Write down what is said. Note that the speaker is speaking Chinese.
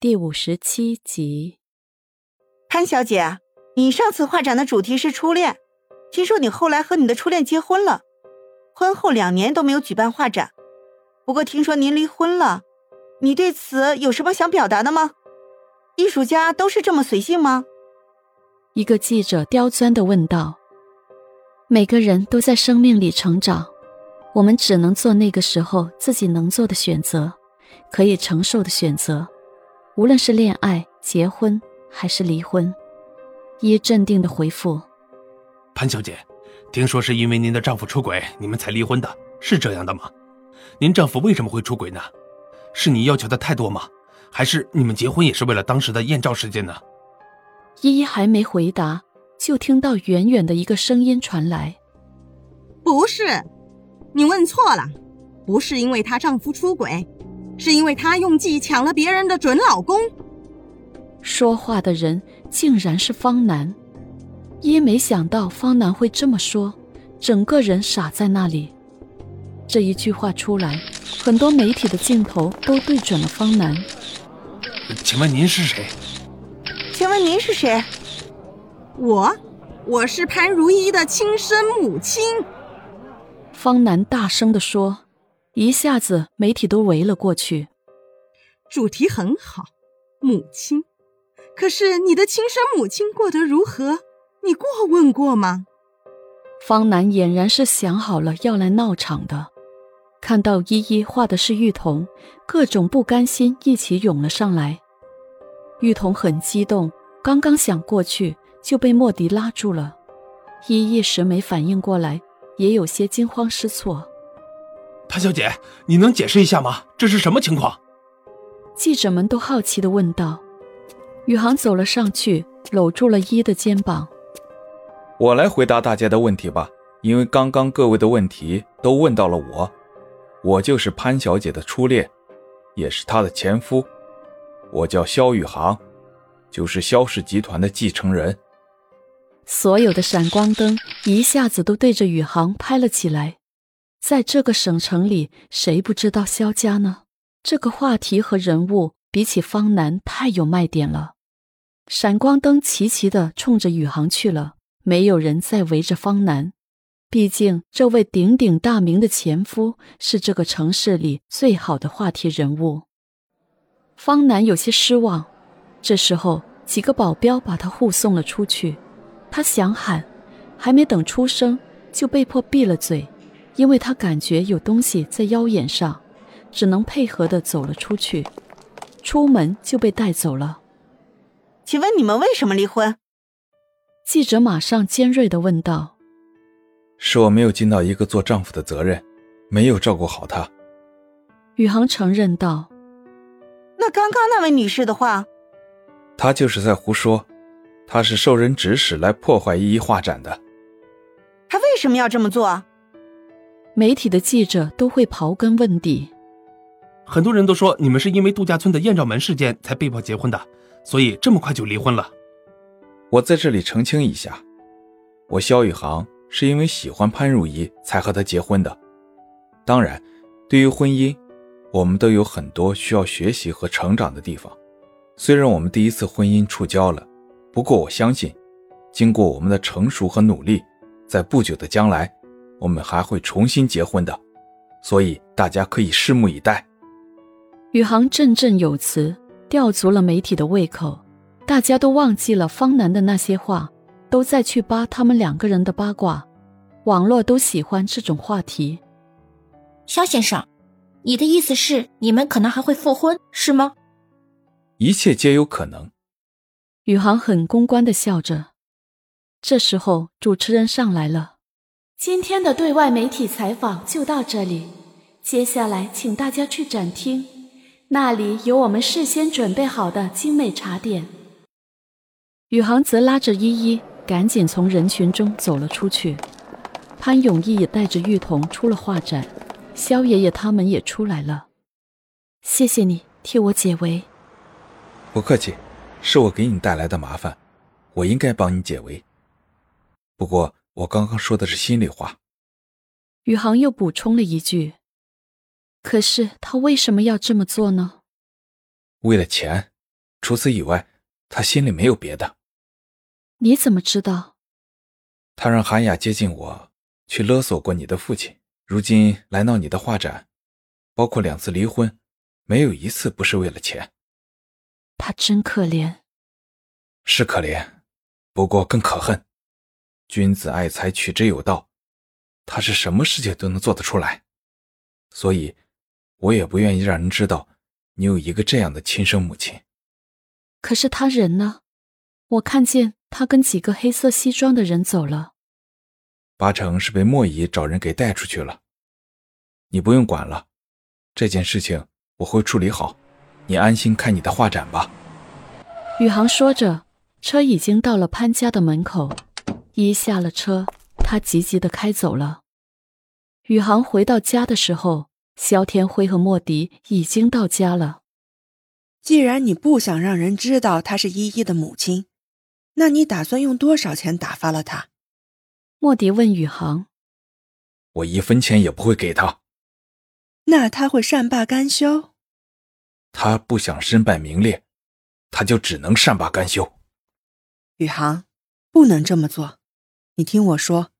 第五十七集，潘小姐，你上次画展的主题是初恋，听说你后来和你的初恋结婚了，婚后两年都没有举办画展。不过听说您离婚了，你对此有什么想表达的吗？艺术家都是这么随性吗？一个记者刁钻的问道。每个人都在生命里成长，我们只能做那个时候自己能做的选择，可以承受的选择。无论是恋爱、结婚还是离婚，一镇定的回复：“潘小姐，听说是因为您的丈夫出轨，你们才离婚的，是这样的吗？您丈夫为什么会出轨呢？是你要求的太多吗？还是你们结婚也是为了当时的艳照事件呢？”依依还没回答，就听到远远的一个声音传来：“不是，你问错了，不是因为她丈夫出轨。”是因为他用计抢了别人的准老公。说话的人竟然是方南，一没想到方南会这么说，整个人傻在那里。这一句话出来，很多媒体的镜头都对准了方南。请问您是谁？请问您是谁？我，我是潘如意的亲生母亲。方南大声地说。一下子，媒体都围了过去。主题很好，母亲。可是你的亲生母亲过得如何？你过问过吗？方南俨然是想好了要来闹场的。看到依依画的是玉童，各种不甘心一起涌了上来。玉童很激动，刚刚想过去，就被莫迪拉住了。依一时没反应过来，也有些惊慌失措。潘小姐，你能解释一下吗？这是什么情况？记者们都好奇的问道。宇航走了上去，搂住了一的肩膀。我来回答大家的问题吧，因为刚刚各位的问题都问到了我。我就是潘小姐的初恋，也是她的前夫。我叫肖宇航，就是肖氏集团的继承人。所有的闪光灯一下子都对着宇航拍了起来。在这个省城里，谁不知道萧家呢？这个话题和人物比起方南太有卖点了。闪光灯齐齐的冲着宇航去了，没有人再围着方南。毕竟这位鼎鼎大名的前夫是这个城市里最好的话题人物。方南有些失望。这时候，几个保镖把他护送了出去。他想喊，还没等出声，就被迫闭了嘴。因为他感觉有东西在腰眼上，只能配合的走了出去，出门就被带走了。请问你们为什么离婚？记者马上尖锐的问道。是我没有尽到一个做丈夫的责任，没有照顾好她。宇航承认道。那刚刚那位女士的话，她就是在胡说，她是受人指使来破坏一一画展的。她为什么要这么做？媒体的记者都会刨根问底，很多人都说你们是因为度假村的艳照门事件才被迫结婚的，所以这么快就离婚了。我在这里澄清一下，我肖宇航是因为喜欢潘如意才和她结婚的。当然，对于婚姻，我们都有很多需要学习和成长的地方。虽然我们第一次婚姻触礁了，不过我相信，经过我们的成熟和努力，在不久的将来。我们还会重新结婚的，所以大家可以拭目以待。宇航振振有词，吊足了媒体的胃口。大家都忘记了方南的那些话，都在去扒他们两个人的八卦。网络都喜欢这种话题。肖先生，你的意思是你们可能还会复婚，是吗？一切皆有可能。宇航很公关的笑着。这时候，主持人上来了。今天的对外媒体采访就到这里，接下来请大家去展厅，那里有我们事先准备好的精美茶点。宇航则拉着依依，赶紧从人群中走了出去。潘永义也带着玉童出了画展，萧爷爷他们也出来了。谢谢你替我解围。不客气，是我给你带来的麻烦，我应该帮你解围。不过。我刚刚说的是心里话。宇航又补充了一句：“可是他为什么要这么做呢？”为了钱，除此以外，他心里没有别的。你怎么知道？他让韩雅接近我，去勒索过你的父亲。如今来闹你的画展，包括两次离婚，没有一次不是为了钱。他真可怜，是可怜，不过更可恨。君子爱财，取之有道。他是什么事情都能做得出来，所以，我也不愿意让人知道你有一个这样的亲生母亲。可是他人呢？我看见他跟几个黑色西装的人走了，八成是被莫姨找人给带出去了。你不用管了，这件事情我会处理好，你安心看你的画展吧。宇航说着，车已经到了潘家的门口，一下了车。他急急的开走了。宇航回到家的时候，肖天辉和莫迪已经到家了。既然你不想让人知道她是依依的母亲，那你打算用多少钱打发了她？莫迪问宇航。我一分钱也不会给他。那他会善罢甘休？他不想身败名裂，他就只能善罢甘休。宇航，不能这么做。你听我说。